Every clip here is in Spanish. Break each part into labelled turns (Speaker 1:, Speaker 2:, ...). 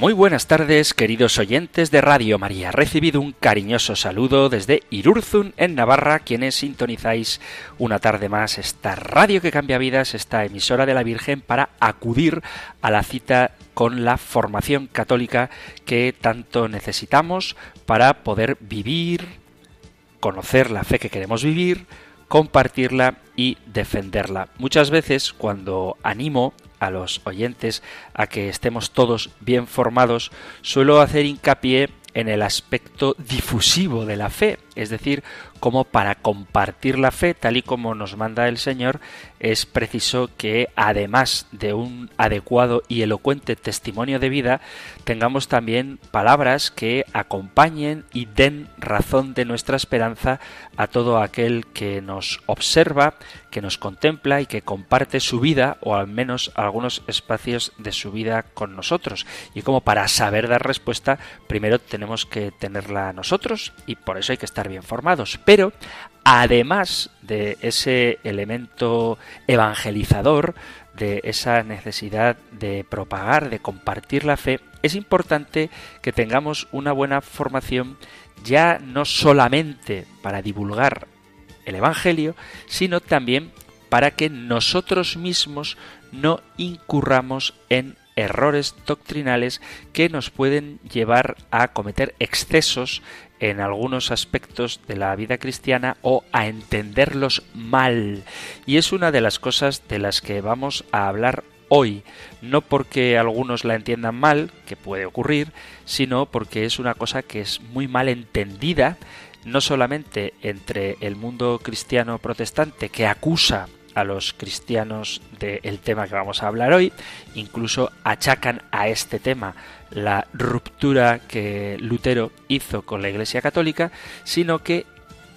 Speaker 1: Muy buenas tardes, queridos oyentes de Radio María. Recibido un cariñoso saludo desde Irurzun, en Navarra, quienes sintonizáis una tarde más esta radio que cambia vidas, esta emisora de la Virgen, para acudir a la cita con la formación católica que tanto necesitamos para poder vivir, conocer la fe que queremos vivir, compartirla y defenderla. Muchas veces cuando animo a los oyentes a que estemos todos bien formados, suelo hacer hincapié en el aspecto difusivo de la fe, es decir, como para compartir la fe tal y como nos manda el Señor, es preciso que además de un adecuado y elocuente testimonio de vida, tengamos también palabras que acompañen y den razón de nuestra esperanza a todo aquel que nos observa, que nos contempla y que comparte su vida o al menos algunos espacios de su vida con nosotros. Y como para saber dar respuesta, primero tenemos que tenerla nosotros y por eso hay que estar bien formados. Pero además de ese elemento evangelizador, de esa necesidad de propagar, de compartir la fe, es importante que tengamos una buena formación ya no solamente para divulgar el Evangelio, sino también para que nosotros mismos no incurramos en errores doctrinales que nos pueden llevar a cometer excesos en algunos aspectos de la vida cristiana o a entenderlos mal. Y es una de las cosas de las que vamos a hablar hoy, no porque algunos la entiendan mal, que puede ocurrir, sino porque es una cosa que es muy mal entendida, no solamente entre el mundo cristiano protestante que acusa a los cristianos del tema que vamos a hablar hoy, incluso achacan a este tema la ruptura que Lutero hizo con la Iglesia Católica, sino que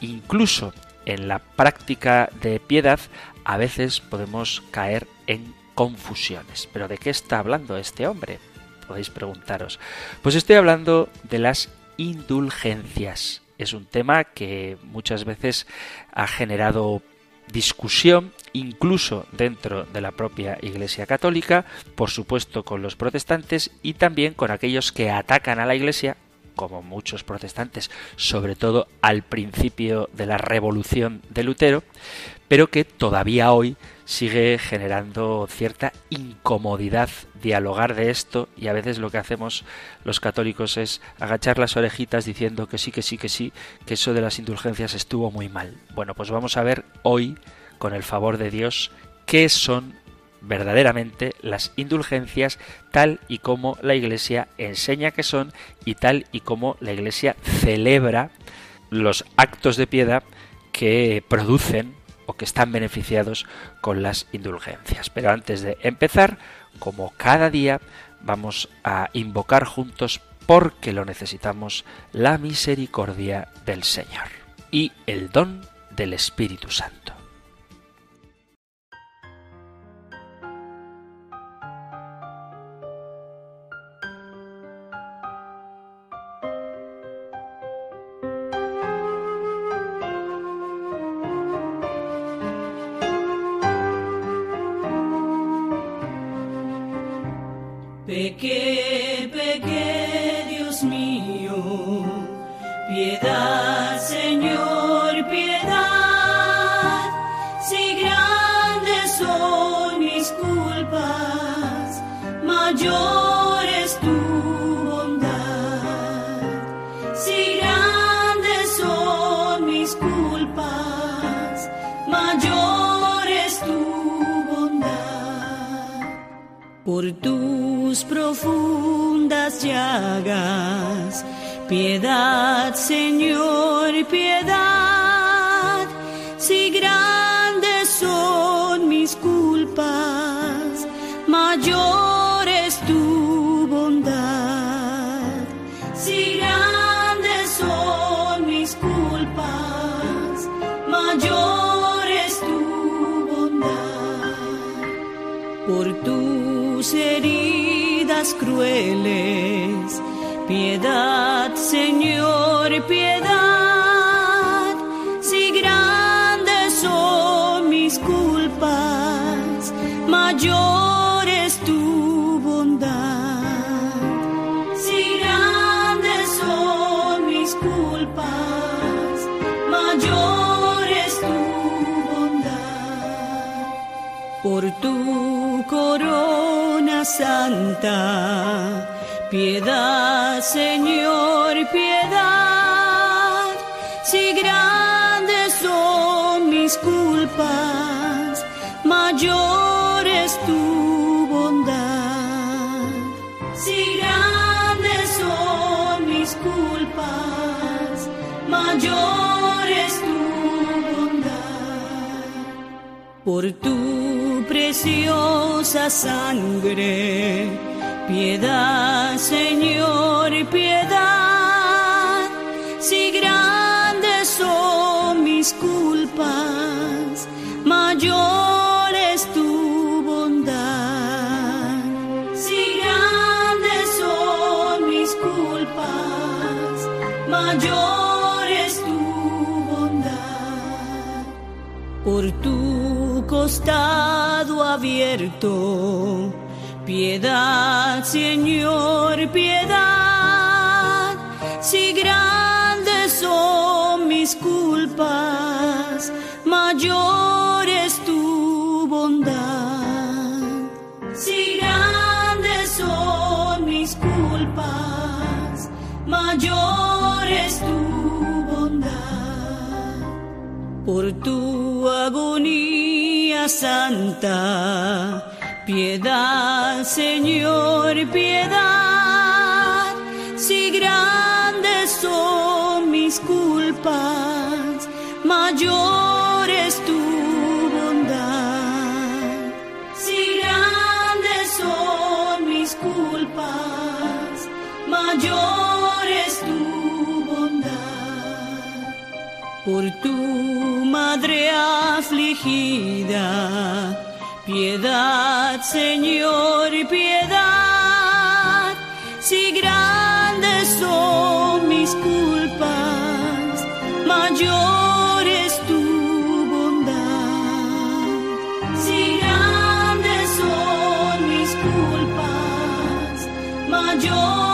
Speaker 1: incluso en la práctica de piedad a veces podemos caer en confusiones. ¿Pero de qué está hablando este hombre? Podéis preguntaros. Pues estoy hablando de las indulgencias. Es un tema que muchas veces ha generado discusión incluso dentro de la propia Iglesia Católica, por supuesto con los protestantes y también con aquellos que atacan a la Iglesia como muchos protestantes, sobre todo al principio de la revolución de Lutero, pero que todavía hoy sigue generando cierta incomodidad dialogar de esto y a veces lo que hacemos los católicos es agachar las orejitas diciendo que sí, que sí, que sí, que eso de las indulgencias estuvo muy mal. Bueno, pues vamos a ver hoy con el favor de Dios, qué son verdaderamente las indulgencias tal y como la Iglesia enseña que son y tal y como la Iglesia celebra los actos de piedad que producen o que están beneficiados con las indulgencias. Pero antes de empezar, como cada día, vamos a invocar juntos porque lo necesitamos la misericordia del Señor y el don del Espíritu Santo.
Speaker 2: Piedad, Señor, piedad, si grandes son mis culpas, mayor es tu bondad. Si grandes son mis culpas, mayor es tu bondad. Por tu corona santa, piedad Señor, piedad. Si grandes son mis culpas, mayor es tu bondad. Si grandes son mis culpas, mayor es tu bondad. Por tu preciosa sangre, piedad, Señor, piedad. Si grandes son mis culpas, mayor es tu bondad. Si grandes son mis culpas, mayor es tu bondad. Por tu costado abierto, piedad, Señor, piedad. Si grandes son mis culpas, mayor es tu bondad. Si grandes son mis culpas, mayor es tu bondad. Por tu agonía santa, piedad, Señor, piedad. Si grandes son mis culpas, mayor es tu bondad. Si grandes son mis culpas, mayor es tu bondad. Por tu madre afligida, piedad, Señor, piedad. Si grandes son mis culpas, mayor es tu bondad. Si grandes son mis culpas, mayor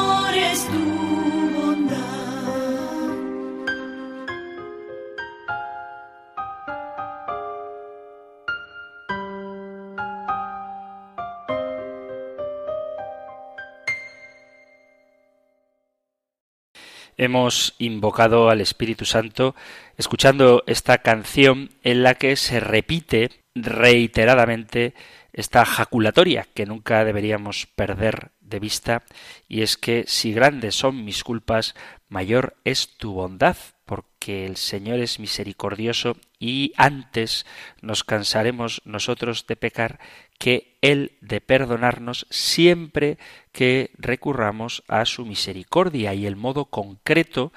Speaker 1: Hemos invocado al Espíritu Santo escuchando esta canción en la que se repite reiteradamente esta jaculatoria que nunca deberíamos perder de vista y es que si grandes son mis culpas, mayor es tu bondad, porque el Señor es misericordioso y antes nos cansaremos nosotros de pecar que Él de perdonarnos siempre que recurramos a su misericordia y el modo concreto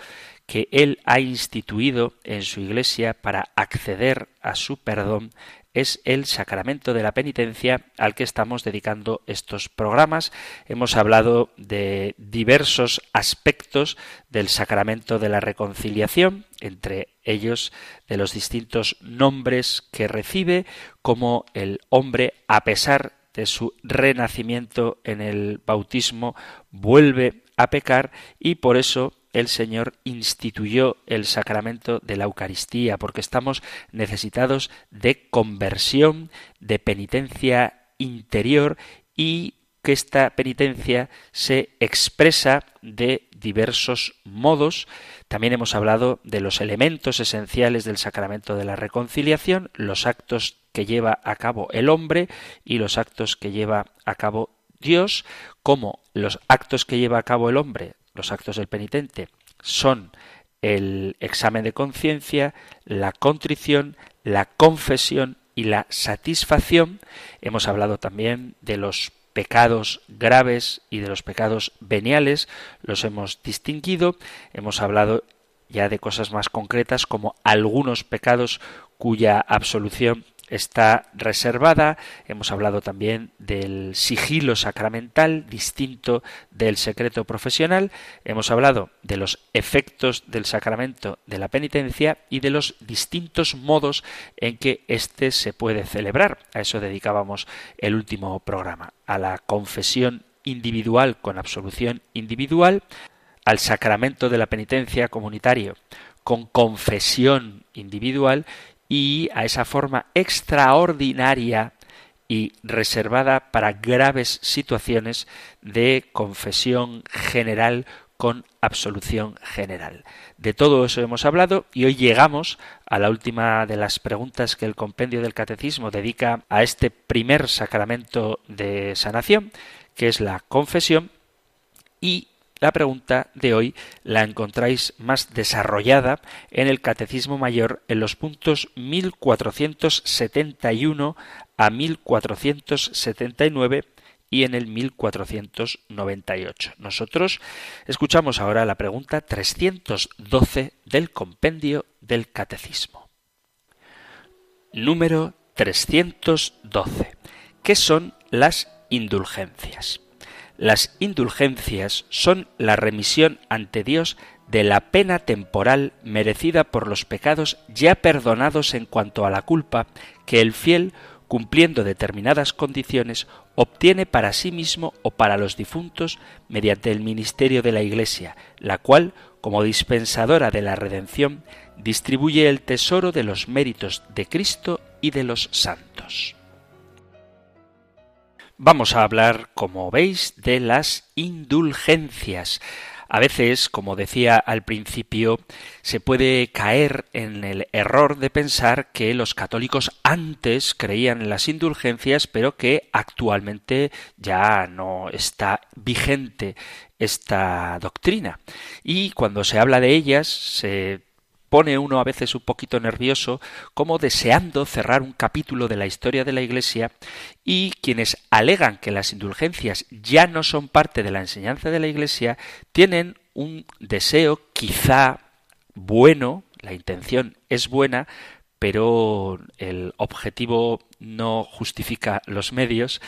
Speaker 1: que Él ha instituido en su Iglesia para acceder a su perdón es el sacramento de la penitencia al que estamos dedicando estos programas. Hemos hablado de diversos aspectos del sacramento de la reconciliación, entre ellos de los distintos nombres que recibe, como el hombre, a pesar de su renacimiento en el bautismo, vuelve a pecar y por eso el Señor instituyó el sacramento de la Eucaristía, porque estamos necesitados de conversión, de penitencia interior y que esta penitencia se expresa de diversos modos. También hemos hablado de los elementos esenciales del sacramento de la reconciliación, los actos que lleva a cabo el hombre y los actos que lleva a cabo Dios, como los actos que lleva a cabo el hombre los actos del penitente son el examen de conciencia, la contrición, la confesión y la satisfacción. Hemos hablado también de los pecados graves y de los pecados veniales, los hemos distinguido. Hemos hablado ya de cosas más concretas como algunos pecados cuya absolución está reservada. Hemos hablado también del sigilo sacramental distinto del secreto profesional. Hemos hablado de los efectos del sacramento de la penitencia y de los distintos modos en que éste se puede celebrar. A eso dedicábamos el último programa, a la confesión individual con absolución individual, al sacramento de la penitencia comunitario con confesión individual y a esa forma extraordinaria y reservada para graves situaciones de confesión general con absolución general. De todo eso hemos hablado y hoy llegamos a la última de las preguntas que el compendio del catecismo dedica a este primer sacramento de sanación, que es la confesión, y la pregunta de hoy la encontráis más desarrollada en el Catecismo Mayor en los puntos 1471 a 1479 y en el 1498. Nosotros escuchamos ahora la pregunta 312 del compendio del Catecismo. Número 312. ¿Qué son las indulgencias? Las indulgencias son la remisión ante Dios de la pena temporal merecida por los pecados ya perdonados en cuanto a la culpa que el fiel, cumpliendo determinadas condiciones, obtiene para sí mismo o para los difuntos mediante el ministerio de la Iglesia, la cual, como dispensadora de la redención, distribuye el tesoro de los méritos de Cristo y de los santos. Vamos a hablar, como veis, de las indulgencias. A veces, como decía al principio, se puede caer en el error de pensar que los católicos antes creían en las indulgencias, pero que actualmente ya no está vigente esta doctrina. Y cuando se habla de ellas, se pone uno a veces un poquito nervioso, como deseando cerrar un capítulo de la historia de la Iglesia y quienes alegan que las indulgencias ya no son parte de la enseñanza de la Iglesia tienen un deseo quizá bueno, la intención es buena, pero el objetivo no justifica los medios,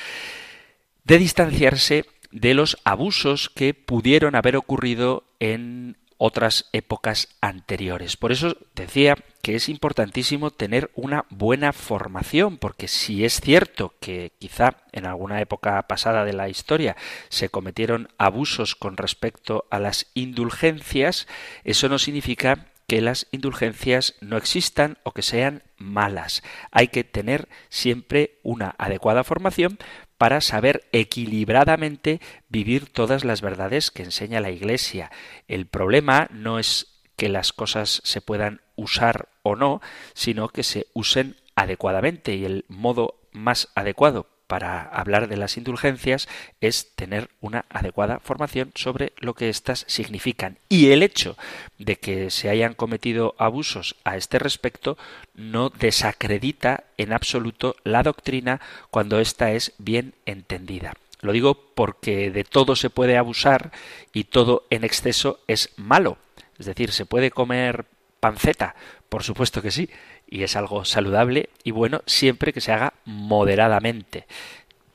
Speaker 1: de distanciarse de los abusos que pudieron haber ocurrido en otras épocas anteriores. Por eso decía que es importantísimo tener una buena formación, porque si es cierto que quizá en alguna época pasada de la historia se cometieron abusos con respecto a las indulgencias, eso no significa que las indulgencias no existan o que sean malas. Hay que tener siempre una adecuada formación para saber equilibradamente vivir todas las verdades que enseña la Iglesia. El problema no es que las cosas se puedan usar o no, sino que se usen adecuadamente y el modo más adecuado para hablar de las indulgencias es tener una adecuada formación sobre lo que éstas significan. Y el hecho de que se hayan cometido abusos a este respecto no desacredita en absoluto la doctrina cuando ésta es bien entendida. Lo digo porque de todo se puede abusar y todo en exceso es malo. Es decir, se puede comer panceta, por supuesto que sí, y es algo saludable y bueno siempre que se haga moderadamente.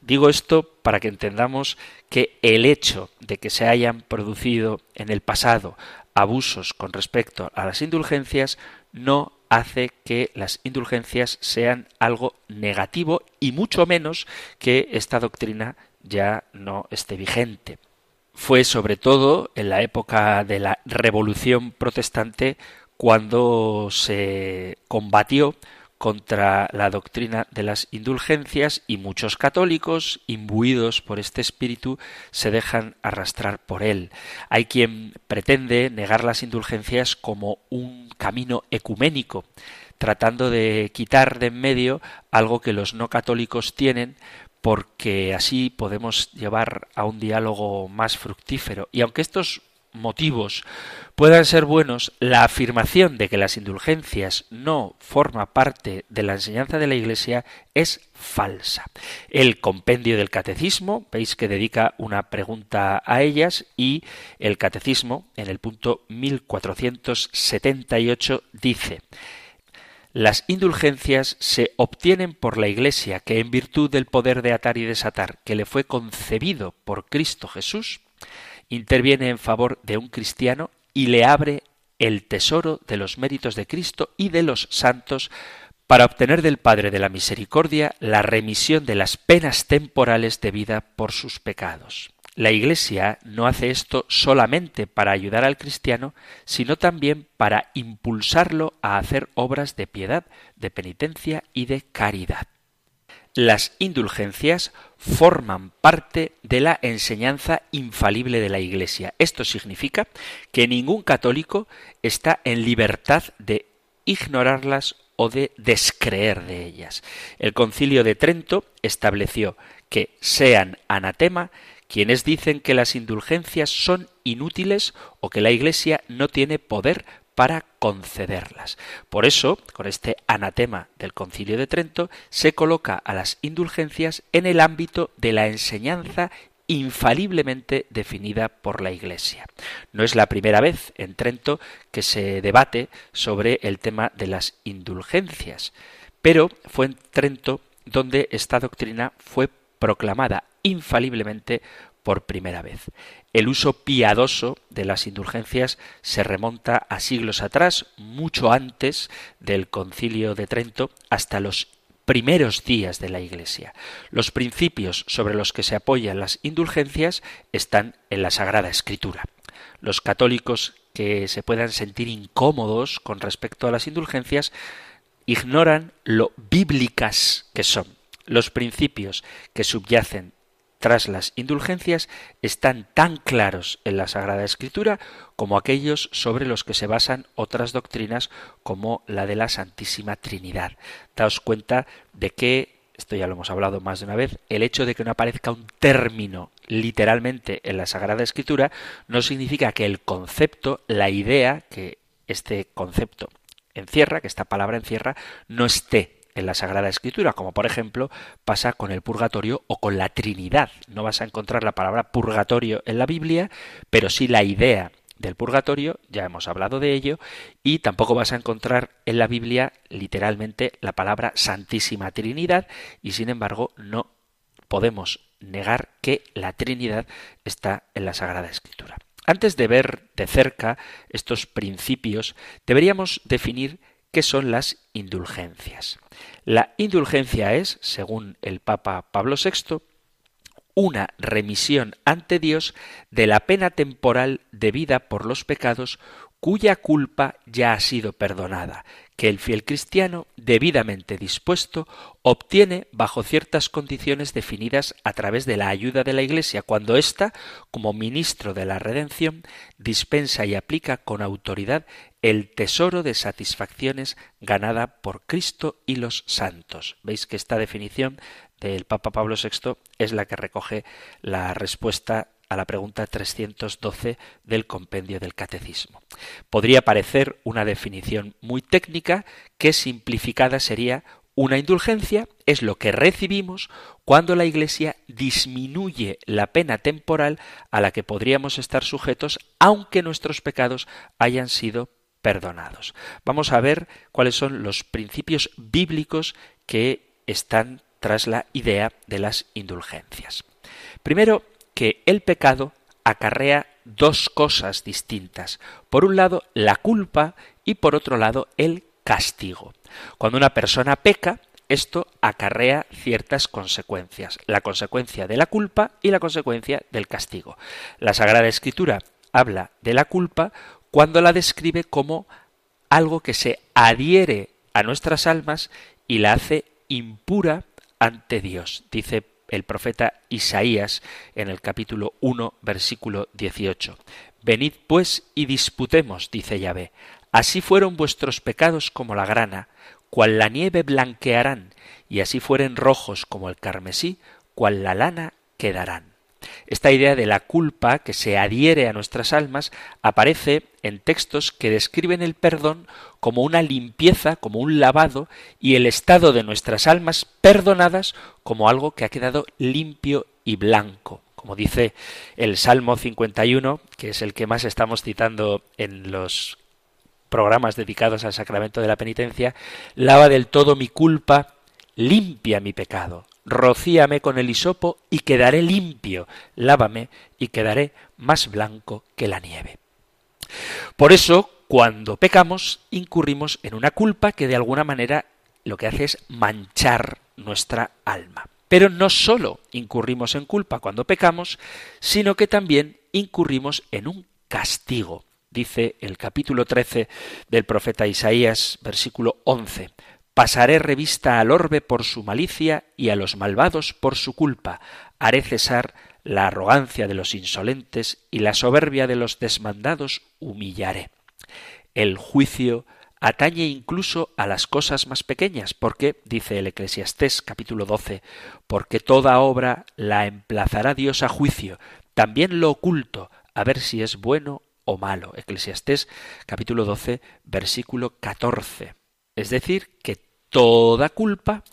Speaker 1: Digo esto para que entendamos que el hecho de que se hayan producido en el pasado abusos con respecto a las indulgencias no hace que las indulgencias sean algo negativo y mucho menos que esta doctrina ya no esté vigente. Fue sobre todo en la época de la Revolución Protestante cuando se combatió contra la doctrina de las indulgencias y muchos católicos, imbuidos por este espíritu, se dejan arrastrar por él. Hay quien pretende negar las indulgencias como un camino ecuménico, tratando de quitar de en medio algo que los no católicos tienen porque así podemos llevar a un diálogo más fructífero. Y aunque estos motivos puedan ser buenos, la afirmación de que las indulgencias no forma parte de la enseñanza de la Iglesia es falsa. El compendio del catecismo, veis que dedica una pregunta a ellas y el catecismo en el punto 1478 dice Las indulgencias se obtienen por la Iglesia que en virtud del poder de atar y desatar que le fue concebido por Cristo Jesús, interviene en favor de un cristiano y le abre el tesoro de los méritos de Cristo y de los santos para obtener del Padre de la Misericordia la remisión de las penas temporales de vida por sus pecados. La Iglesia no hace esto solamente para ayudar al cristiano, sino también para impulsarlo a hacer obras de piedad, de penitencia y de caridad. Las indulgencias forman parte de la enseñanza infalible de la Iglesia. Esto significa que ningún católico está en libertad de ignorarlas o de descreer de ellas. El concilio de Trento estableció que sean anatema quienes dicen que las indulgencias son inútiles o que la Iglesia no tiene poder para concederlas. Por eso, con este anatema del Concilio de Trento, se coloca a las indulgencias en el ámbito de la enseñanza infaliblemente definida por la Iglesia. No es la primera vez en Trento que se debate sobre el tema de las indulgencias, pero fue en Trento donde esta doctrina fue proclamada infaliblemente por primera vez. El uso piadoso de las indulgencias se remonta a siglos atrás, mucho antes del concilio de Trento, hasta los primeros días de la Iglesia. Los principios sobre los que se apoyan las indulgencias están en la Sagrada Escritura. Los católicos que se puedan sentir incómodos con respecto a las indulgencias ignoran lo bíblicas que son. Los principios que subyacen tras las indulgencias están tan claros en la Sagrada Escritura como aquellos sobre los que se basan otras doctrinas como la de la Santísima Trinidad. Daos cuenta de que, esto ya lo hemos hablado más de una vez, el hecho de que no aparezca un término literalmente en la Sagrada Escritura no significa que el concepto, la idea que este concepto encierra, que esta palabra encierra, no esté en la Sagrada Escritura, como por ejemplo pasa con el purgatorio o con la Trinidad. No vas a encontrar la palabra purgatorio en la Biblia, pero sí la idea del purgatorio, ya hemos hablado de ello, y tampoco vas a encontrar en la Biblia literalmente la palabra Santísima Trinidad, y sin embargo no podemos negar que la Trinidad está en la Sagrada Escritura. Antes de ver de cerca estos principios, deberíamos definir ¿Qué son las indulgencias? La indulgencia es, según el Papa Pablo VI, una remisión ante Dios de la pena temporal debida por los pecados cuya culpa ya ha sido perdonada, que el fiel cristiano, debidamente dispuesto, obtiene bajo ciertas condiciones definidas a través de la ayuda de la Iglesia, cuando ésta, como ministro de la redención, dispensa y aplica con autoridad el tesoro de satisfacciones ganada por Cristo y los santos. Veis que esta definición del Papa Pablo VI es la que recoge la respuesta a la pregunta 312 del compendio del Catecismo. Podría parecer una definición muy técnica que simplificada sería una indulgencia es lo que recibimos cuando la Iglesia disminuye la pena temporal a la que podríamos estar sujetos aunque nuestros pecados hayan sido perdonados. Vamos a ver cuáles son los principios bíblicos que están tras la idea de las indulgencias. Primero, que el pecado acarrea dos cosas distintas. Por un lado, la culpa y por otro lado, el castigo. Cuando una persona peca, esto acarrea ciertas consecuencias, la consecuencia de la culpa y la consecuencia del castigo. La Sagrada Escritura habla de la culpa cuando la describe como algo que se adhiere a nuestras almas y la hace impura ante Dios. Dice el profeta Isaías en el capítulo 1, versículo 18. Venid pues y disputemos, dice Yahvé. Así fueron vuestros pecados como la grana, cual la nieve blanquearán, y así fueren rojos como el carmesí, cual la lana quedarán. Esta idea de la culpa que se adhiere a nuestras almas aparece en textos que describen el perdón como una limpieza, como un lavado, y el estado de nuestras almas perdonadas como algo que ha quedado limpio y blanco. Como dice el Salmo 51, que es el que más estamos citando en los programas dedicados al sacramento de la penitencia, lava del todo mi culpa, limpia mi pecado, rocíame con el hisopo y quedaré limpio, lávame y quedaré más blanco que la nieve. Por eso, cuando pecamos, incurrimos en una culpa que de alguna manera lo que hace es manchar nuestra alma. Pero no solo incurrimos en culpa cuando pecamos, sino que también incurrimos en un castigo. Dice el capítulo 13 del profeta Isaías, versículo 11. Pasaré revista al orbe por su malicia y a los malvados por su culpa. Haré cesar la arrogancia de los insolentes y la soberbia de los desmandados humillaré. El juicio atañe incluso a las cosas más pequeñas, porque, dice el Eclesiastés capítulo 12, porque toda obra la emplazará Dios a juicio, también lo oculto, a ver si es bueno o malo. Eclesiastés capítulo 12, versículo 14. Es decir, que toda culpa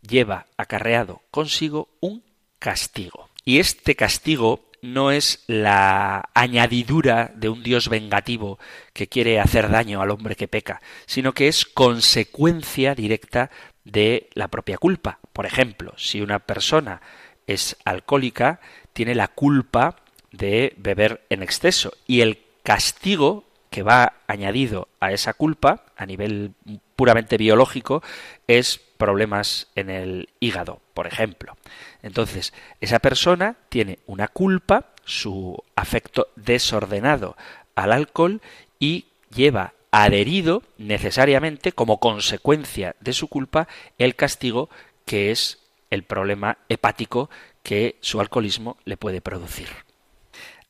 Speaker 1: lleva acarreado consigo un castigo. Y este castigo no es la añadidura de un Dios vengativo que quiere hacer daño al hombre que peca, sino que es consecuencia directa de la propia culpa. Por ejemplo, si una persona es alcohólica, tiene la culpa de beber en exceso y el castigo que va añadido a esa culpa a nivel puramente biológico es problemas en el hígado, por ejemplo. Entonces, esa persona tiene una culpa, su afecto desordenado al alcohol y lleva adherido necesariamente como consecuencia de su culpa el castigo que es el problema hepático que su alcoholismo le puede producir.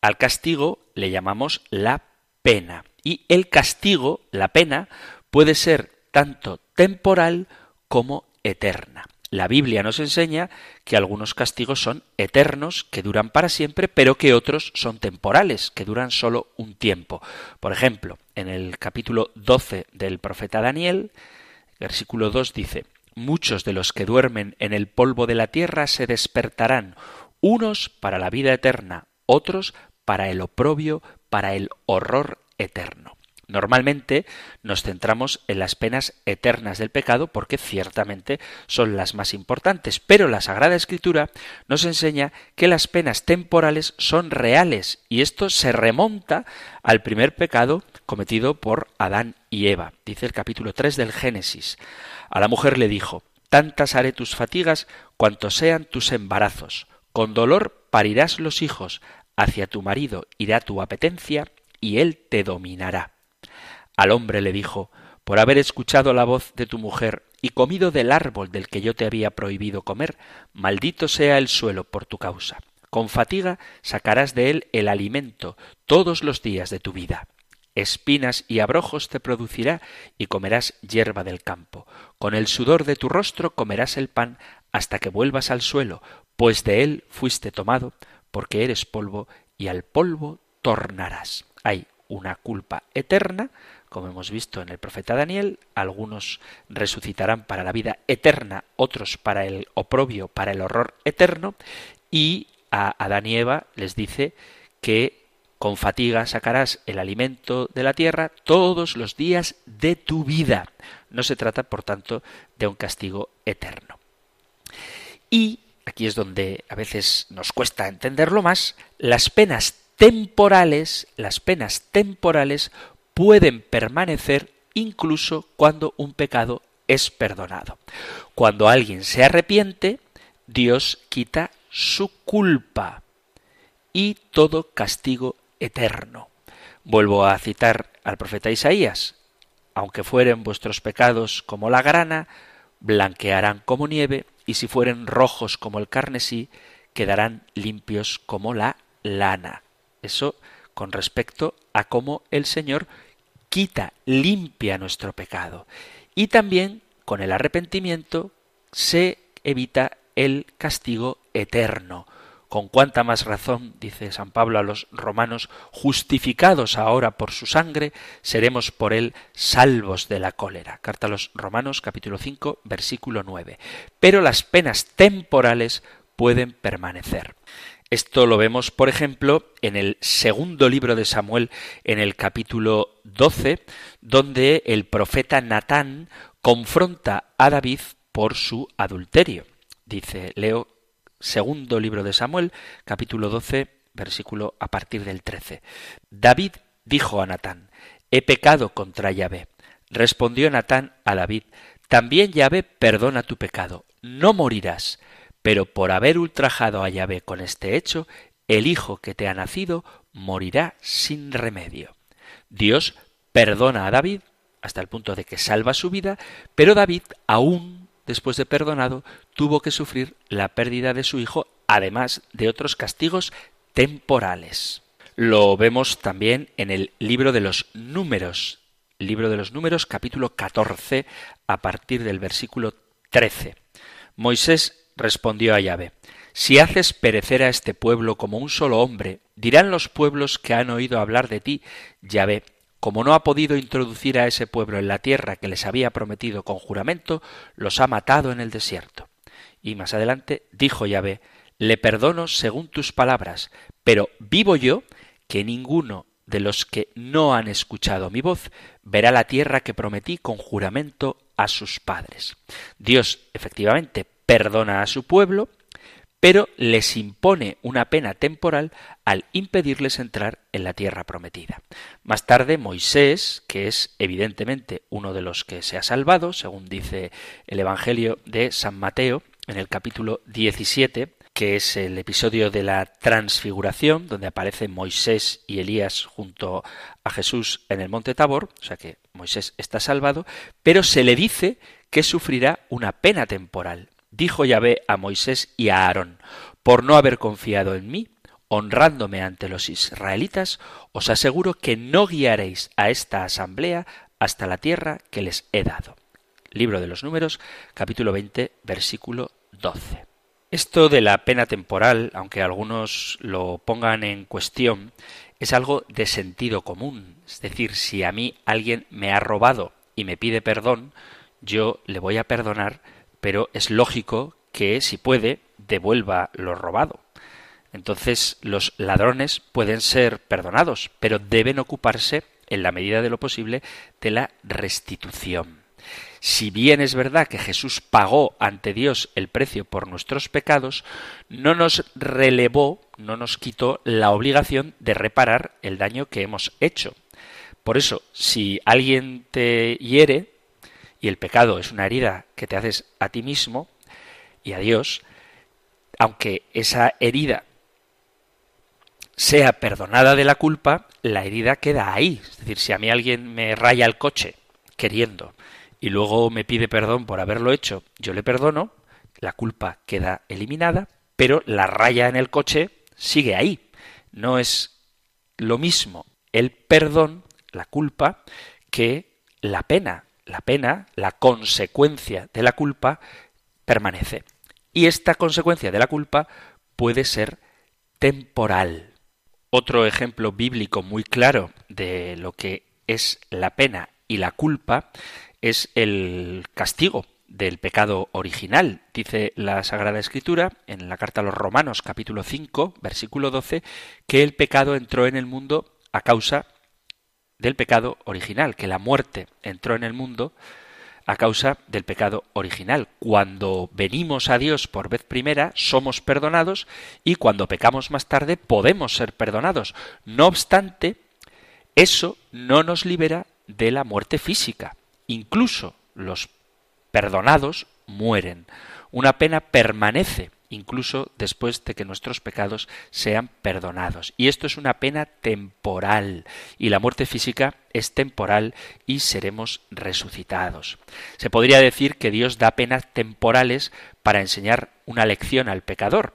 Speaker 1: Al castigo le llamamos la pena y el castigo, la pena, puede ser tanto temporal como eterna. La Biblia nos enseña que algunos castigos son eternos, que duran para siempre, pero que otros son temporales, que duran solo un tiempo. Por ejemplo, en el capítulo 12 del profeta Daniel, versículo 2 dice, Muchos de los que duermen en el polvo de la tierra se despertarán, unos para la vida eterna, otros para el oprobio, para el horror eterno. Normalmente nos centramos en las penas eternas del pecado porque ciertamente son las más importantes, pero la Sagrada Escritura nos enseña que las penas temporales son reales y esto se remonta al primer pecado cometido por Adán y Eva. Dice el capítulo 3 del Génesis. A la mujer le dijo, Tantas haré tus fatigas cuantos sean tus embarazos. Con dolor parirás los hijos, hacia tu marido irá tu apetencia y él te dominará. Al hombre le dijo, por haber escuchado la voz de tu mujer y comido del árbol del que yo te había prohibido comer, maldito sea el suelo por tu causa. Con fatiga sacarás de él el alimento todos los días de tu vida. Espinas y abrojos te producirá y comerás hierba del campo. Con el sudor de tu rostro comerás el pan hasta que vuelvas al suelo, pues de él fuiste tomado, porque eres polvo y al polvo tornarás. Hay una culpa eterna como hemos visto en el profeta Daniel, algunos resucitarán para la vida eterna, otros para el oprobio, para el horror eterno, y a Adán y Eva les dice que con fatiga sacarás el alimento de la tierra todos los días de tu vida. No se trata, por tanto, de un castigo eterno. Y aquí es donde a veces nos cuesta entenderlo más, las penas temporales, las penas temporales pueden permanecer incluso cuando un pecado es perdonado. Cuando alguien se arrepiente, Dios quita su culpa y todo castigo eterno. Vuelvo a citar al profeta Isaías, aunque fueren vuestros pecados como la grana, blanquearán como nieve, y si fueren rojos como el carnesí, quedarán limpios como la lana. Eso con respecto a cómo el Señor quita, limpia nuestro pecado. Y también con el arrepentimiento se evita el castigo eterno. Con cuánta más razón, dice San Pablo a los romanos, justificados ahora por su sangre, seremos por él salvos de la cólera. Carta a los romanos capítulo 5 versículo 9. Pero las penas temporales pueden permanecer. Esto lo vemos, por ejemplo, en el segundo libro de Samuel, en el capítulo 12, donde el profeta Natán confronta a David por su adulterio. Dice, leo segundo libro de Samuel, capítulo 12, versículo a partir del 13. David dijo a Natán, he pecado contra Yahvé. Respondió Natán a David, también Yahvé perdona tu pecado, no morirás, pero por haber ultrajado a Yahvé con este hecho, el hijo que te ha nacido morirá sin remedio. Dios perdona a David hasta el punto de que salva su vida, pero David, aún después de perdonado, tuvo que sufrir la pérdida de su hijo, además de otros castigos temporales. Lo vemos también en el libro de los números, libro de los números capítulo 14 a partir del versículo 13. Moisés respondió a Yahvé, Si haces perecer a este pueblo como un solo hombre, dirán los pueblos que han oído hablar de ti, Yahvé, como no ha podido introducir a ese pueblo en la tierra que les había prometido con juramento, los ha matado en el desierto. Y más adelante dijo Yahvé, le perdono según tus palabras, pero vivo yo que ninguno de los que no han escuchado mi voz verá la tierra que prometí con juramento a sus padres. Dios efectivamente perdona a su pueblo, pero les impone una pena temporal al impedirles entrar en la tierra prometida. Más tarde Moisés, que es evidentemente uno de los que se ha salvado, según dice el Evangelio de San Mateo, en el capítulo 17, que es el episodio de la transfiguración, donde aparecen Moisés y Elías junto a Jesús en el monte Tabor, o sea que Moisés está salvado, pero se le dice que sufrirá una pena temporal. Dijo Yahvé a Moisés y a Aarón, por no haber confiado en mí, honrándome ante los israelitas, os aseguro que no guiaréis a esta asamblea hasta la tierra que les he dado. Libro de los Números, capítulo 20, versículo 12. Esto de la pena temporal, aunque algunos lo pongan en cuestión, es algo de sentido común. Es decir, si a mí alguien me ha robado y me pide perdón, yo le voy a perdonar, pero es lógico que, si puede, devuelva lo robado. Entonces los ladrones pueden ser perdonados, pero deben ocuparse, en la medida de lo posible, de la restitución. Si bien es verdad que Jesús pagó ante Dios el precio por nuestros pecados, no nos relevó, no nos quitó la obligación de reparar el daño que hemos hecho. Por eso, si alguien te hiere, y el pecado es una herida que te haces a ti mismo y a Dios, aunque esa herida sea perdonada de la culpa, la herida queda ahí. Es decir, si a mí alguien me raya el coche queriendo y luego me pide perdón por haberlo hecho, yo le perdono, la culpa queda eliminada, pero la raya en el coche sigue ahí. No es lo mismo el perdón, la culpa, que la pena. La pena, la consecuencia de la culpa, permanece. Y esta consecuencia de la culpa puede ser temporal. Otro ejemplo bíblico muy claro de lo que es la pena y la culpa es el castigo del pecado original. Dice la Sagrada Escritura en la carta a los Romanos capítulo 5 versículo 12 que el pecado entró en el mundo a causa del pecado original, que la muerte entró en el mundo a causa del pecado original. Cuando venimos a Dios por vez primera, somos perdonados y cuando pecamos más tarde podemos ser perdonados. No obstante, eso no nos libera de la muerte física. Incluso los perdonados mueren. Una pena permanece incluso después de que nuestros pecados sean perdonados. Y esto es una pena temporal, y la muerte física es temporal y seremos resucitados. Se podría decir que Dios da penas temporales para enseñar una lección al pecador,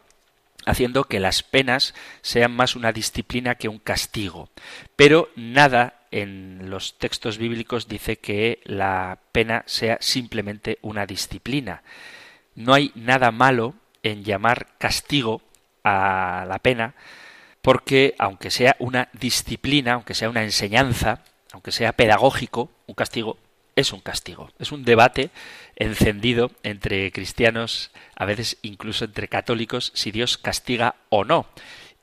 Speaker 1: haciendo que las penas sean más una disciplina que un castigo. Pero nada en los textos bíblicos dice que la pena sea simplemente una disciplina. No hay nada malo en llamar castigo a la pena porque aunque sea una disciplina, aunque sea una enseñanza, aunque sea pedagógico, un castigo es un castigo. Es un debate encendido entre cristianos, a veces incluso entre católicos, si Dios castiga o no.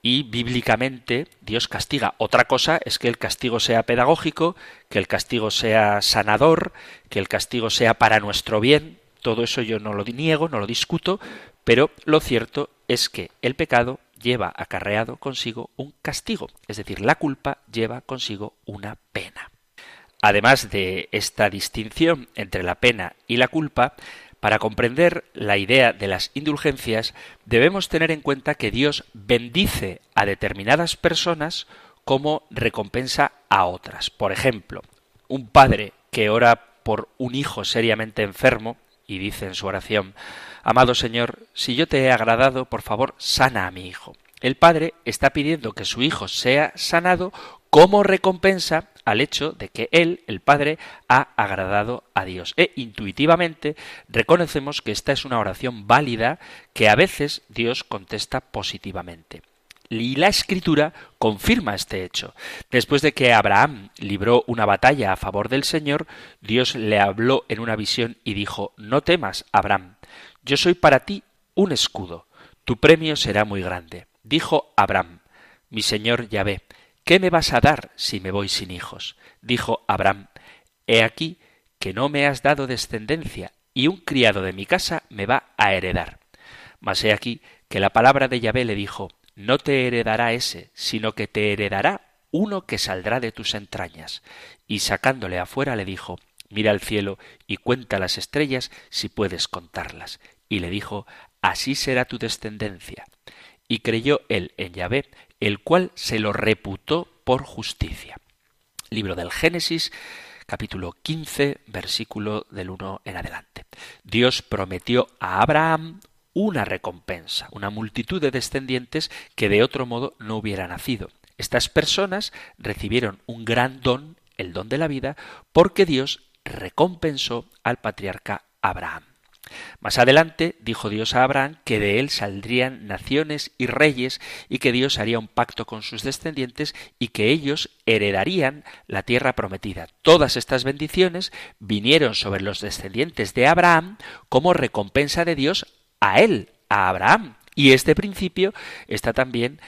Speaker 1: Y bíblicamente Dios castiga. Otra cosa es que el castigo sea pedagógico, que el castigo sea sanador, que el castigo sea para nuestro bien. Todo eso yo no lo niego, no lo discuto, pero lo cierto es que el pecado lleva acarreado consigo un castigo, es decir, la culpa lleva consigo una pena. Además de esta distinción entre la pena y la culpa, para comprender la idea de las indulgencias debemos tener en cuenta que Dios bendice a determinadas personas como recompensa a otras. Por ejemplo, un padre que ora por un hijo seriamente enfermo y dice en su oración Amado Señor, si yo te he agradado, por favor, sana a mi hijo. El padre está pidiendo que su hijo sea sanado como recompensa al hecho de que él, el Padre, ha agradado a Dios. E intuitivamente reconocemos que esta es una oración válida que a veces Dios contesta positivamente. Y la escritura confirma este hecho. Después de que Abraham libró una batalla a favor del Señor, Dios le habló en una visión y dijo, No temas, Abraham, yo soy para ti un escudo, tu premio será muy grande. Dijo Abraham, Mi Señor Yahvé, ¿Qué me vas a dar si me voy sin hijos? Dijo Abraham, He aquí que no me has dado descendencia, y un criado de mi casa me va a heredar. Mas he aquí que la palabra de Yahvé le dijo, No te heredará ese, sino que te heredará uno que saldrá de tus entrañas. Y sacándole afuera le dijo, Mira al cielo y cuenta las estrellas si puedes contarlas. Y le dijo, Así será tu descendencia. Y creyó él en Yahvé, el cual se lo reputó por justicia. Libro del Génesis, capítulo 15, versículo del 1 en adelante. Dios prometió a Abraham una recompensa, una multitud de descendientes que de otro modo no hubiera nacido. Estas personas recibieron un gran don, el don de la vida, porque Dios recompensó al patriarca Abraham. Más adelante dijo Dios a Abraham que de él saldrían naciones y reyes y que Dios haría un pacto con sus descendientes y que ellos heredarían la tierra prometida. Todas estas bendiciones vinieron sobre los descendientes de Abraham como recompensa de Dios a él, a Abraham. Y este principio está también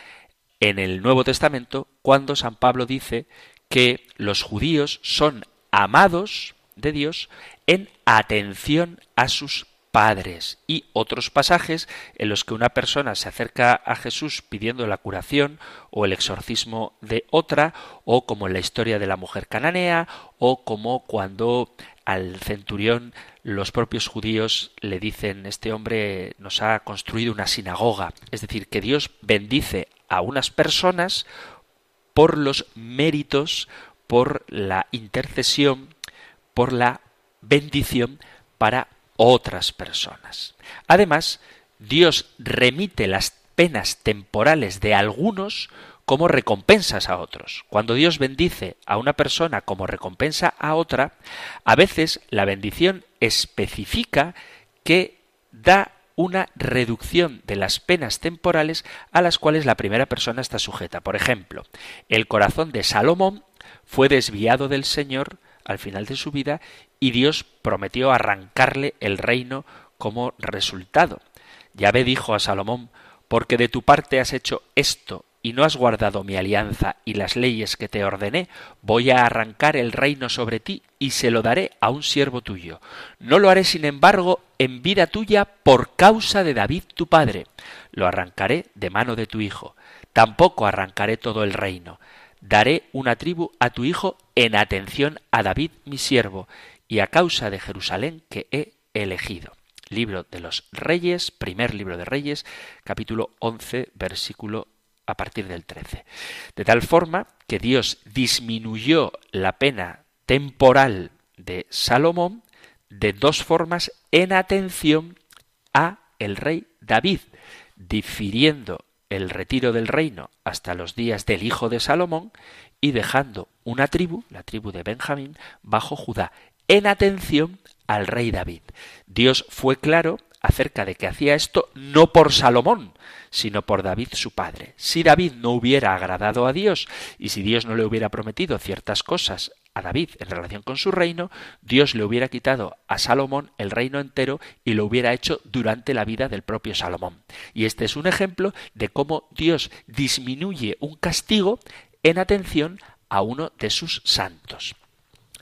Speaker 1: en el Nuevo Testamento cuando San Pablo dice que los judíos son amados de Dios en atención a sus padres y otros pasajes en los que una persona se acerca a Jesús pidiendo la curación o el exorcismo de otra o como en la historia de la mujer cananea o como cuando al centurión los propios judíos le dicen este hombre nos ha construido una sinagoga es decir que Dios bendice a unas personas por los méritos por la intercesión por la bendición para otras personas. Además, Dios remite las penas temporales de algunos como recompensas a otros. Cuando Dios bendice a una persona como recompensa a otra, a veces la bendición especifica que da una reducción de las penas temporales a las cuales la primera persona está sujeta. Por ejemplo, el corazón de Salomón fue desviado del Señor al final de su vida y Dios prometió arrancarle el reino como resultado. Yahvé dijo a Salomón, porque de tu parte has hecho esto y no has guardado mi alianza y las leyes que te ordené, voy a arrancar el reino sobre ti y se lo daré a un siervo tuyo. No lo haré, sin embargo, en vida tuya por causa de David tu padre. Lo arrancaré de mano de tu hijo. Tampoco arrancaré todo el reino. Daré una tribu a tu hijo en atención a David mi siervo, y a causa de Jerusalén que he elegido. Libro de los Reyes, primer libro de Reyes, capítulo 11, versículo a partir del 13. De tal forma que Dios disminuyó la pena temporal de Salomón de dos formas en atención a el rey David, difiriendo el retiro del reino hasta los días del hijo de Salomón y dejando una tribu, la tribu de Benjamín, bajo Judá, en atención al rey David. Dios fue claro acerca de que hacía esto no por Salomón, sino por David su padre. Si David no hubiera agradado a Dios y si Dios no le hubiera prometido ciertas cosas a David en relación con su reino, Dios le hubiera quitado a Salomón el reino entero y lo hubiera hecho durante la vida del propio Salomón. Y este es un ejemplo de cómo Dios disminuye un castigo en atención a uno de sus santos.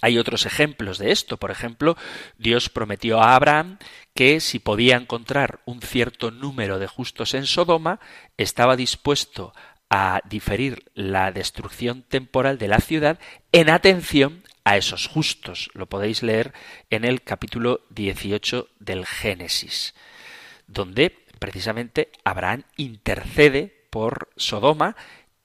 Speaker 1: Hay otros ejemplos de esto. Por ejemplo, Dios prometió a Abraham que si podía encontrar un cierto número de justos en Sodoma, estaba dispuesto a diferir la destrucción temporal de la ciudad en atención a esos justos. Lo podéis leer en el capítulo 18 del Génesis, donde precisamente Abraham intercede por Sodoma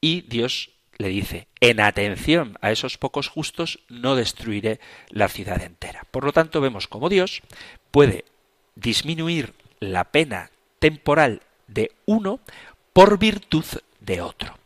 Speaker 1: y Dios le dice, en atención a esos pocos justos, no destruiré la ciudad entera. Por lo tanto, vemos cómo Dios puede disminuir la pena temporal de uno por virtud de otro.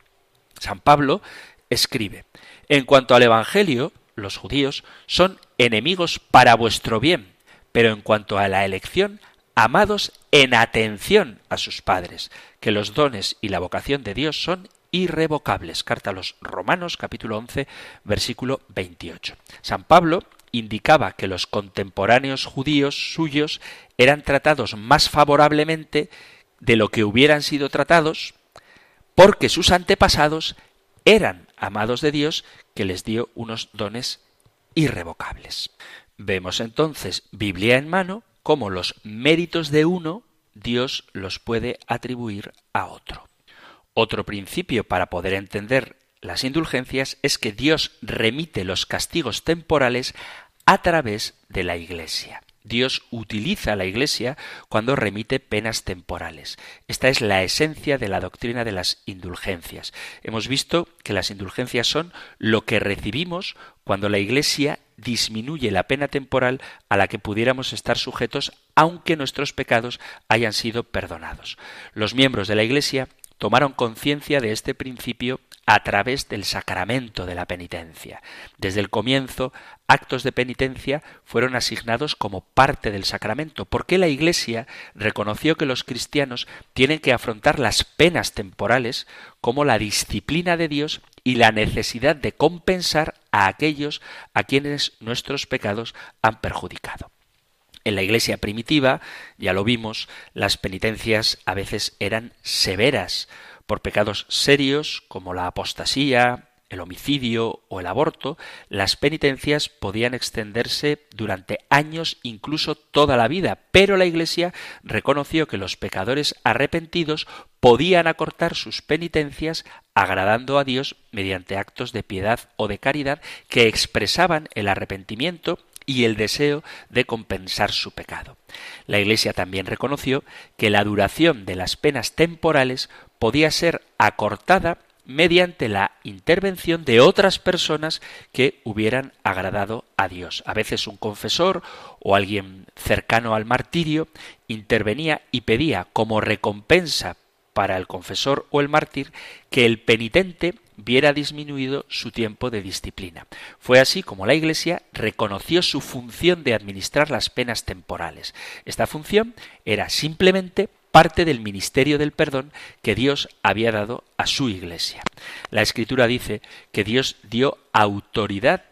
Speaker 1: San Pablo escribe, en cuanto al Evangelio, los judíos son enemigos para vuestro bien, pero en cuanto a la elección, amados en atención a sus padres, que los dones y la vocación de Dios son irrevocables. Carta a los Romanos capítulo 11 versículo 28. San Pablo indicaba que los contemporáneos judíos suyos eran tratados más favorablemente de lo que hubieran sido tratados porque sus antepasados eran amados de Dios que les dio unos dones irrevocables. Vemos entonces, Biblia en mano, cómo los méritos de uno Dios los puede atribuir a otro. Otro principio para poder entender las indulgencias es que Dios remite los castigos temporales a través de la Iglesia. Dios utiliza la Iglesia cuando remite penas temporales. Esta es la esencia de la doctrina de las indulgencias. Hemos visto que las indulgencias son lo que recibimos cuando la Iglesia disminuye la pena temporal a la que pudiéramos estar sujetos aunque nuestros pecados hayan sido perdonados. Los miembros de la Iglesia tomaron conciencia de este principio a través del sacramento de la penitencia. Desde el comienzo, actos de penitencia fueron asignados como parte del sacramento, porque la Iglesia reconoció que los cristianos tienen que afrontar las penas temporales como la disciplina de Dios y la necesidad de compensar a aquellos a quienes nuestros pecados han perjudicado. En la iglesia primitiva, ya lo vimos, las penitencias a veces eran severas por pecados serios como la apostasía, el homicidio o el aborto, las penitencias podían extenderse durante años, incluso toda la vida, pero la Iglesia reconoció que los pecadores arrepentidos podían acortar sus penitencias agradando a Dios mediante actos de piedad o de caridad que expresaban el arrepentimiento y el deseo de compensar su pecado. La Iglesia también reconoció que la duración de las penas temporales podía ser acortada mediante la intervención de otras personas que hubieran agradado a Dios. A veces un confesor o alguien cercano al martirio intervenía y pedía como recompensa para el confesor o el mártir que el penitente viera disminuido su tiempo de disciplina. Fue así como la Iglesia reconoció su función de administrar las penas temporales. Esta función era simplemente parte del ministerio del perdón que Dios había dado a su Iglesia. La Escritura dice que Dios dio autoridad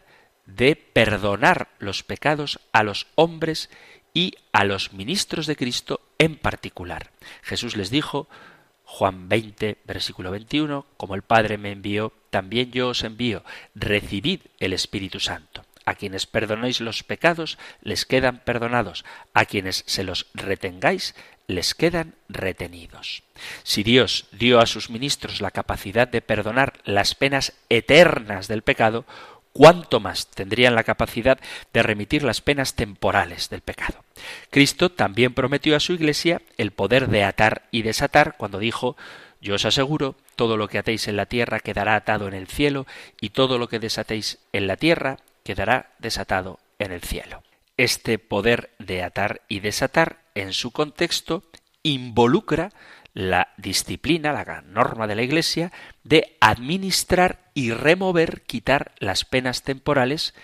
Speaker 1: de perdonar los pecados a los hombres y a los ministros de Cristo en particular. Jesús les dijo, Juan 20, versículo 21, como el Padre me envió, también yo os envío, recibid el Espíritu Santo. A quienes perdonéis los pecados, les quedan perdonados. A quienes se los retengáis, les quedan retenidos. Si Dios dio a sus ministros la capacidad de perdonar las penas eternas del pecado, cuánto más tendrían la capacidad de remitir las penas temporales del pecado. Cristo también prometió a su Iglesia el poder de atar y desatar cuando dijo Yo os aseguro, todo lo que atéis en la tierra quedará atado en el cielo, y todo lo que desatéis en la tierra quedará desatado en el cielo. Este poder de atar y desatar, en su contexto, involucra la disciplina, la norma de la Iglesia, de administrar y remover, quitar las penas temporales,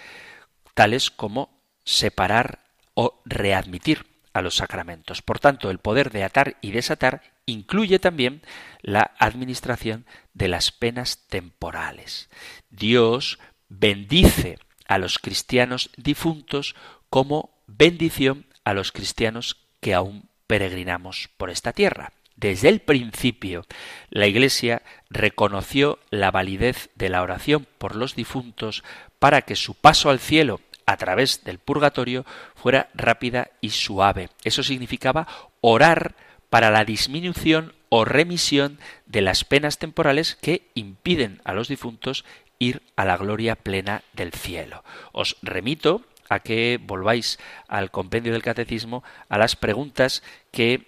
Speaker 1: tales como separar o readmitir a los sacramentos. Por tanto, el poder de atar y desatar incluye también la administración de las penas temporales. Dios bendice a los cristianos difuntos como bendición a los cristianos que aún peregrinamos por esta tierra. Desde el principio, la Iglesia reconoció la validez de la oración por los difuntos para que su paso al cielo a través del purgatorio fuera rápida y suave. Eso significaba orar para la disminución o remisión de las penas temporales que impiden a los difuntos ir a la gloria plena del cielo. Os remito a que volváis al compendio del catecismo a las preguntas que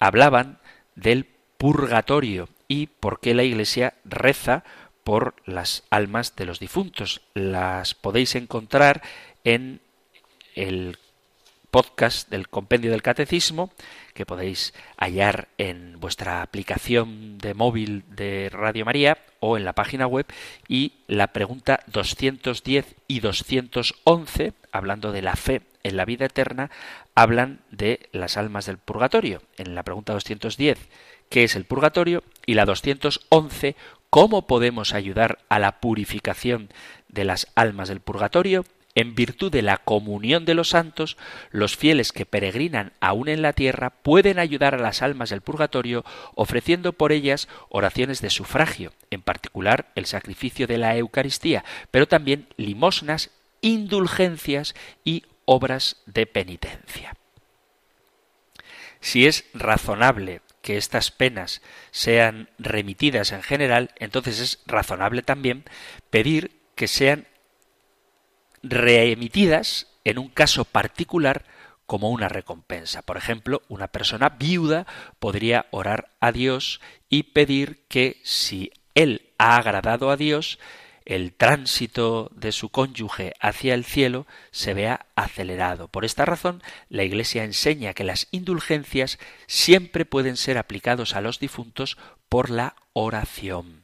Speaker 1: hablaban del purgatorio y por qué la Iglesia reza por las almas de los difuntos. Las podéis encontrar en el podcast del compendio del catecismo que podéis hallar en vuestra aplicación de móvil de Radio María o en la página web y la pregunta 210 y 211, hablando de la fe en la vida eterna, hablan de las almas del purgatorio. En la pregunta 210, ¿qué es el purgatorio? Y la 211, ¿cómo podemos ayudar a la purificación de las almas del purgatorio? En virtud de la comunión de los santos, los fieles que peregrinan aún en la tierra pueden ayudar a las almas del purgatorio ofreciendo por ellas oraciones de sufragio, en particular el sacrificio de la Eucaristía, pero también limosnas, indulgencias y obras de penitencia. Si es razonable que estas penas sean remitidas en general, entonces es razonable también pedir que sean reemitidas en un caso particular como una recompensa. Por ejemplo, una persona viuda podría orar a Dios y pedir que si él ha agradado a Dios, el tránsito de su cónyuge hacia el cielo se vea acelerado. Por esta razón, la Iglesia enseña que las indulgencias siempre pueden ser aplicados a los difuntos por la oración.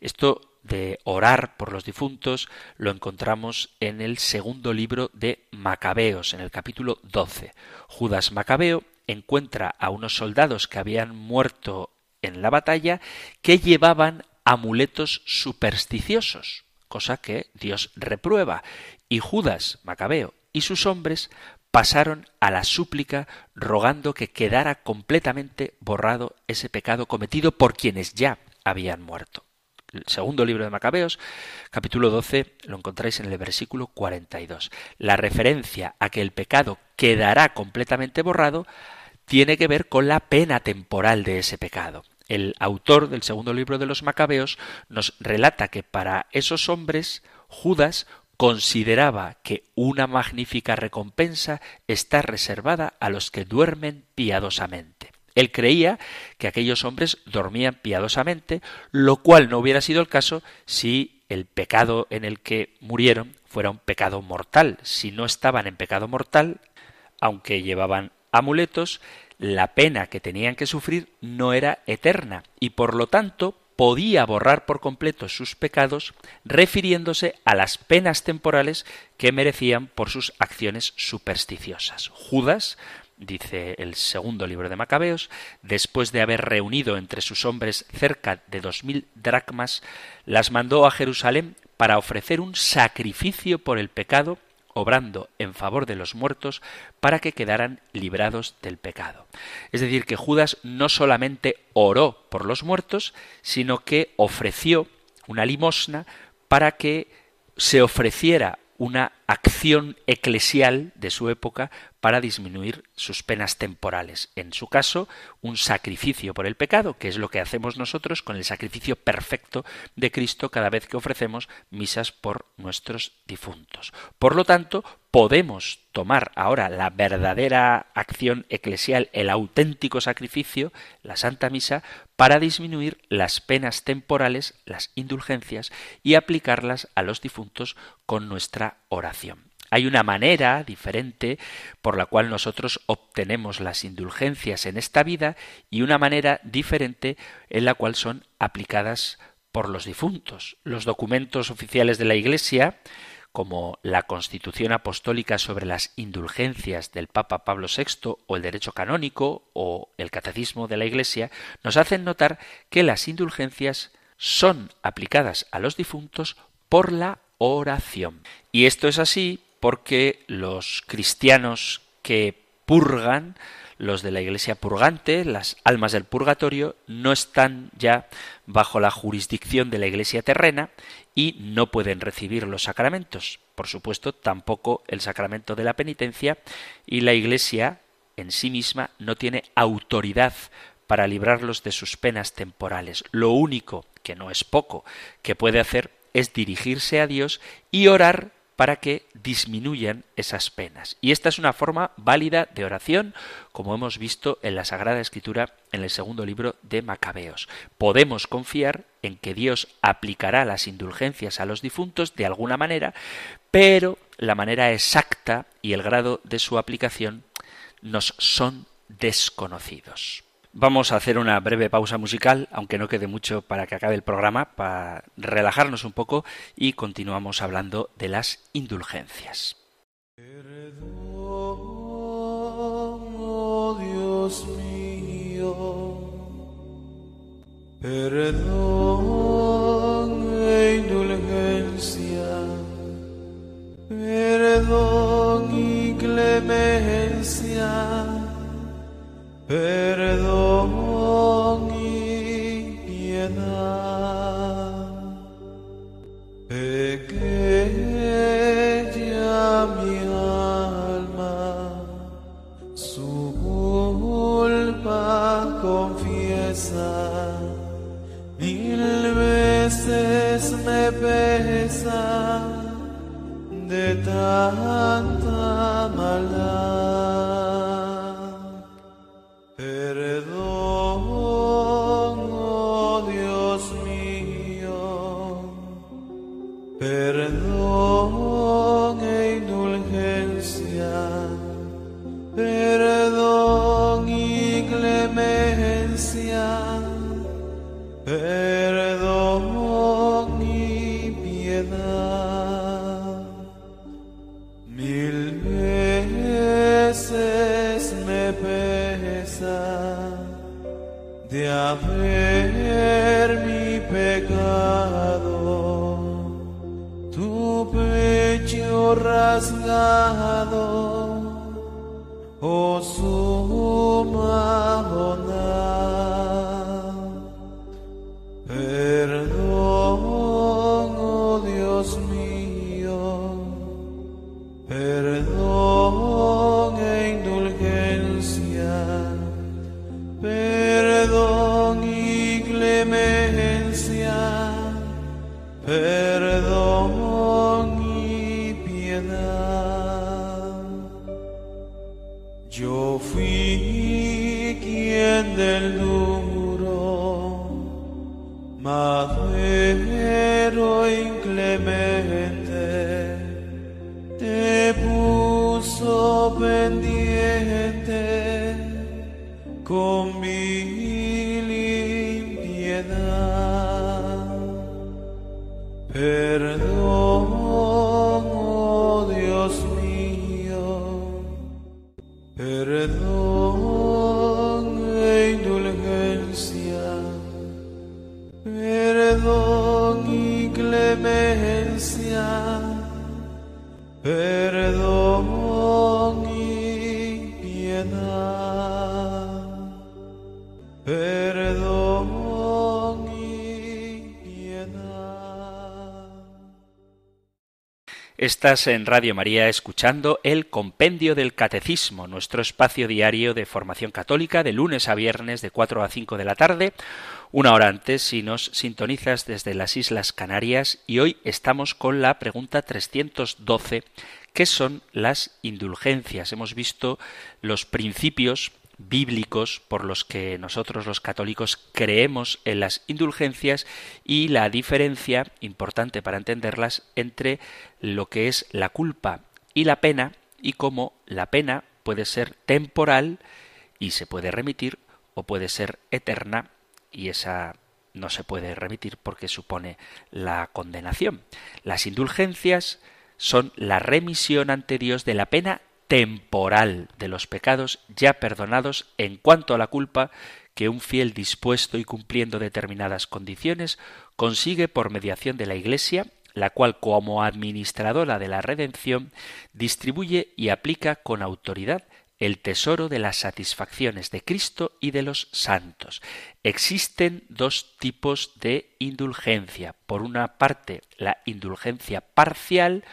Speaker 1: Esto de orar por los difuntos lo encontramos en el segundo libro de Macabeos, en el capítulo 12. Judas Macabeo encuentra a unos soldados que habían muerto en la batalla que llevaban amuletos supersticiosos, cosa que Dios reprueba, y Judas Macabeo y sus hombres pasaron a la súplica rogando que quedara completamente borrado ese pecado cometido por quienes ya habían muerto el segundo libro de Macabeos, capítulo 12, lo encontráis en el versículo 42. La referencia a que el pecado quedará completamente borrado tiene que ver con la pena temporal de ese pecado. El autor del segundo libro de los Macabeos nos relata que para esos hombres Judas consideraba que una magnífica recompensa está reservada a los que duermen piadosamente. Él creía que aquellos hombres dormían piadosamente, lo cual no hubiera sido el caso si el pecado en el que murieron fuera un pecado mortal. Si no estaban en pecado mortal, aunque llevaban amuletos, la pena que tenían que sufrir no era eterna y por lo tanto podía borrar por completo sus pecados refiriéndose a las penas temporales que merecían por sus acciones supersticiosas. Judas dice el segundo libro de Macabeos, después de haber reunido entre sus hombres cerca de dos mil dracmas, las mandó a Jerusalén para ofrecer un sacrificio por el pecado, obrando en favor de los muertos para que quedaran librados del pecado. Es decir, que Judas no solamente oró por los muertos, sino que ofreció una limosna para que se ofreciera una acción eclesial de su época para disminuir sus penas temporales. En su caso, un sacrificio por el pecado, que es lo que hacemos nosotros con el sacrificio perfecto de Cristo cada vez que ofrecemos misas por nuestros difuntos. Por lo tanto, podemos tomar ahora la verdadera acción eclesial, el auténtico sacrificio, la Santa Misa, para disminuir las penas temporales, las indulgencias, y aplicarlas a los difuntos con nuestra oración. Hay una manera diferente por la cual nosotros obtenemos las indulgencias en esta vida y una manera diferente en la cual son aplicadas por los difuntos. Los documentos oficiales de la Iglesia, como la Constitución Apostólica sobre las indulgencias del Papa Pablo VI o el derecho canónico o el Catecismo de la Iglesia, nos hacen notar que las indulgencias son aplicadas a los difuntos por la oración. Y esto es así porque los cristianos que purgan, los de la iglesia purgante, las almas del purgatorio, no están ya bajo la jurisdicción de la iglesia terrena y no pueden recibir los sacramentos. Por supuesto, tampoco el sacramento de la penitencia y la iglesia en sí misma no tiene autoridad para librarlos de sus penas temporales. Lo único, que no es poco, que puede hacer es dirigirse a Dios y orar para que disminuyan esas penas. Y esta es una forma válida de oración, como hemos visto en la Sagrada Escritura en el segundo libro de Macabeos. Podemos confiar en que Dios aplicará las indulgencias a los difuntos de alguna manera, pero la manera exacta y el grado de su aplicación nos son desconocidos. Vamos a hacer una breve pausa musical, aunque no quede mucho para que acabe el programa, para relajarnos un poco y continuamos hablando de las indulgencias.
Speaker 3: Perdón, Dios mío, perdón e indulgencia, perdón y clemencia perdón y piedad. Pequeña mi alma, su culpa confiesa, mil veces me pesa de tanta maldad. rasgado, oh suma.
Speaker 1: Estás en Radio María escuchando el Compendio del Catecismo, nuestro espacio diario de formación católica de lunes a viernes de 4 a 5 de la tarde, una hora antes si nos sintonizas desde las Islas Canarias y hoy estamos con la pregunta 312, ¿qué son las indulgencias? Hemos visto los principios bíblicos por los que nosotros los católicos creemos en las indulgencias y la diferencia importante para entenderlas entre lo que es la culpa y la pena y cómo la pena puede ser temporal y se puede remitir o puede ser eterna y esa no se puede remitir porque supone la condenación. Las indulgencias son la remisión ante Dios de la pena temporal de los pecados ya perdonados en cuanto a la culpa que un fiel dispuesto y cumpliendo determinadas condiciones consigue por mediación de la Iglesia, la cual como administradora de la redención distribuye y aplica con autoridad el tesoro de las satisfacciones de Cristo y de los santos. Existen dos tipos de indulgencia. Por una parte, la indulgencia parcial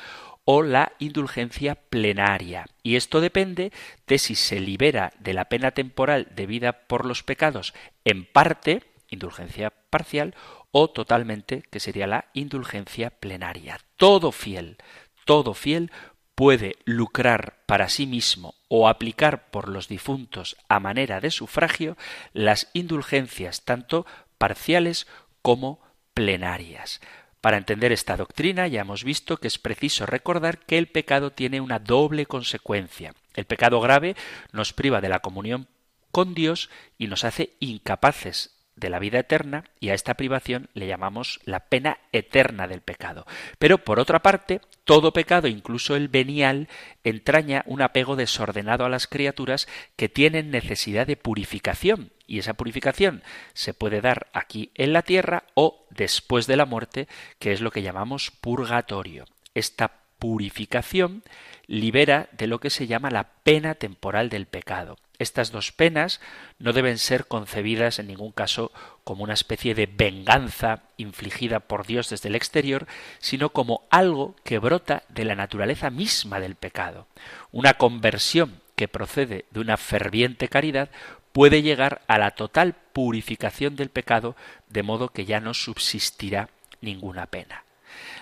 Speaker 1: o la indulgencia plenaria. Y esto depende de si se libera de la pena temporal debida por los pecados en parte, indulgencia parcial, o totalmente, que sería la indulgencia plenaria. Todo fiel, todo fiel puede lucrar para sí mismo o aplicar por los difuntos a manera de sufragio las indulgencias tanto parciales como plenarias. Para entender esta doctrina ya hemos visto que es preciso recordar que el pecado tiene una doble consecuencia. El pecado grave nos priva de la comunión con Dios y nos hace incapaces de la vida eterna y a esta privación le llamamos la pena eterna del pecado. Pero por otra parte, todo pecado, incluso el venial, entraña un apego desordenado a las criaturas que tienen necesidad de purificación y esa purificación se puede dar aquí en la tierra o después de la muerte, que es lo que llamamos purgatorio. Esta purificación libera de lo que se llama la pena temporal del pecado. Estas dos penas no deben ser concebidas en ningún caso como una especie de venganza infligida por Dios desde el exterior, sino como algo que brota de la naturaleza misma del pecado. Una conversión que procede de una ferviente caridad puede llegar a la total purificación del pecado, de modo que ya no subsistirá ninguna pena.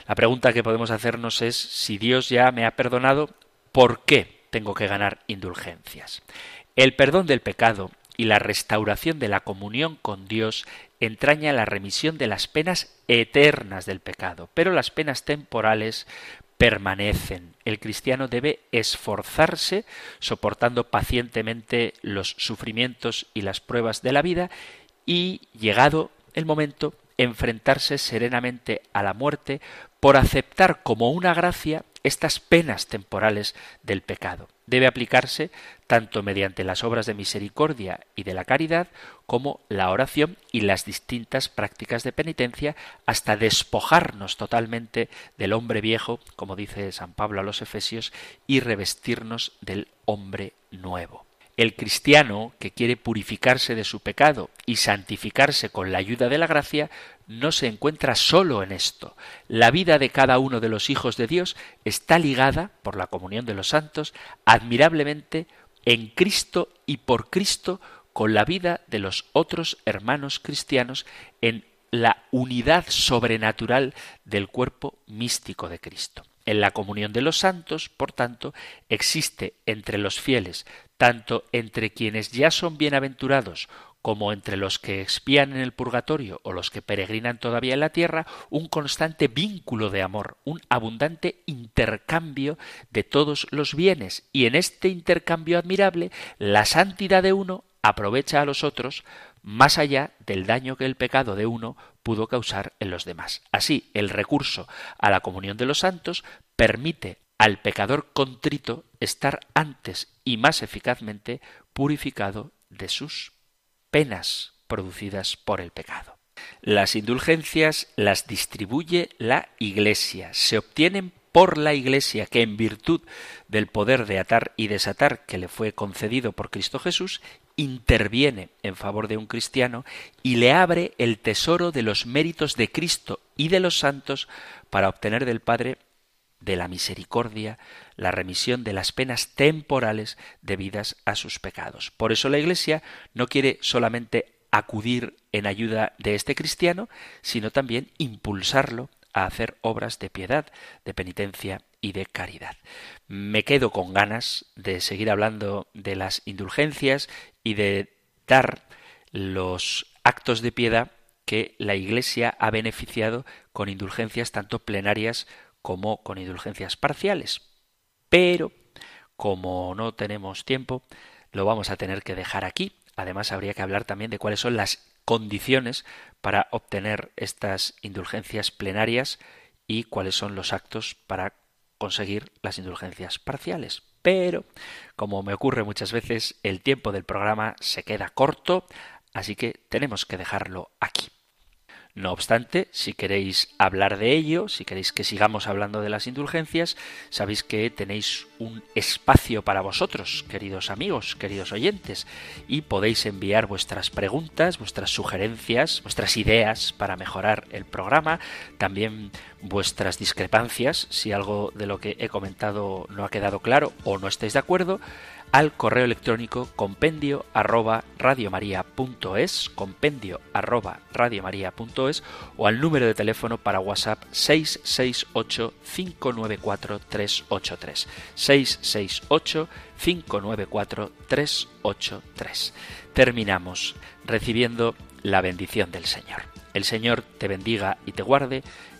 Speaker 1: La pregunta que podemos hacernos es si Dios ya me ha perdonado, ¿por qué tengo que ganar indulgencias? El perdón del pecado y la restauración de la comunión con Dios entraña la remisión de las penas eternas del pecado, pero las penas temporales permanecen. El cristiano debe esforzarse soportando pacientemente los sufrimientos y las pruebas de la vida y, llegado el momento, enfrentarse serenamente a la muerte por aceptar como una gracia estas penas temporales del pecado. Debe aplicarse tanto mediante las obras de misericordia y de la caridad como la oración y las distintas prácticas de penitencia hasta despojarnos totalmente del hombre viejo, como dice San Pablo a los Efesios, y revestirnos del hombre nuevo. El cristiano que quiere purificarse de su pecado y santificarse con la ayuda de la gracia no se encuentra solo en esto. La vida de cada uno de los hijos de Dios está ligada, por la comunión de los santos, admirablemente en Cristo y por Cristo con la vida de los otros hermanos cristianos en la unidad sobrenatural del cuerpo místico de Cristo. En la comunión de los santos, por tanto, existe entre los fieles, tanto entre quienes ya son bienaventurados como entre los que expían en el purgatorio o los que peregrinan todavía en la tierra, un constante vínculo de amor, un abundante intercambio de todos los bienes, y en este intercambio admirable, la santidad de uno aprovecha a los otros más allá del daño que el pecado de uno pudo causar en los demás. Así, el recurso a la comunión de los santos permite al pecador contrito estar antes y más eficazmente purificado de sus penas producidas por el pecado. Las indulgencias las distribuye la Iglesia, se obtienen por la Iglesia que en virtud del poder de atar y desatar que le fue concedido por Cristo Jesús, interviene en favor de un cristiano y le abre el tesoro de los méritos de Cristo y de los santos para obtener del Padre de la misericordia, la remisión de las penas temporales debidas a sus pecados. Por eso la Iglesia no quiere solamente acudir en ayuda de este cristiano, sino también impulsarlo a hacer obras de piedad, de penitencia y de caridad. Me quedo con ganas de seguir hablando de las indulgencias y de dar los actos de piedad que la Iglesia ha beneficiado con indulgencias tanto plenarias como con indulgencias parciales. Pero, como no tenemos tiempo, lo vamos a tener que dejar aquí. Además, habría que hablar también de cuáles son las condiciones para obtener estas indulgencias plenarias y cuáles son los actos para conseguir las indulgencias parciales. Pero, como me ocurre muchas veces, el tiempo del programa se queda corto, así que tenemos que dejarlo aquí. No obstante, si queréis hablar de ello, si queréis que sigamos hablando de las indulgencias, sabéis que tenéis un espacio para vosotros, queridos amigos, queridos oyentes, y podéis enviar vuestras preguntas, vuestras sugerencias, vuestras ideas para mejorar el programa, también vuestras discrepancias, si algo de lo que he comentado no ha quedado claro o no estáis de acuerdo, al correo electrónico compendio arroba radiomaria.es, compendio arroba radiomaria.es o al número de teléfono para WhatsApp 668 594 383. 668 594 383. Terminamos recibiendo la bendición del Señor. El Señor te bendiga y te guarde,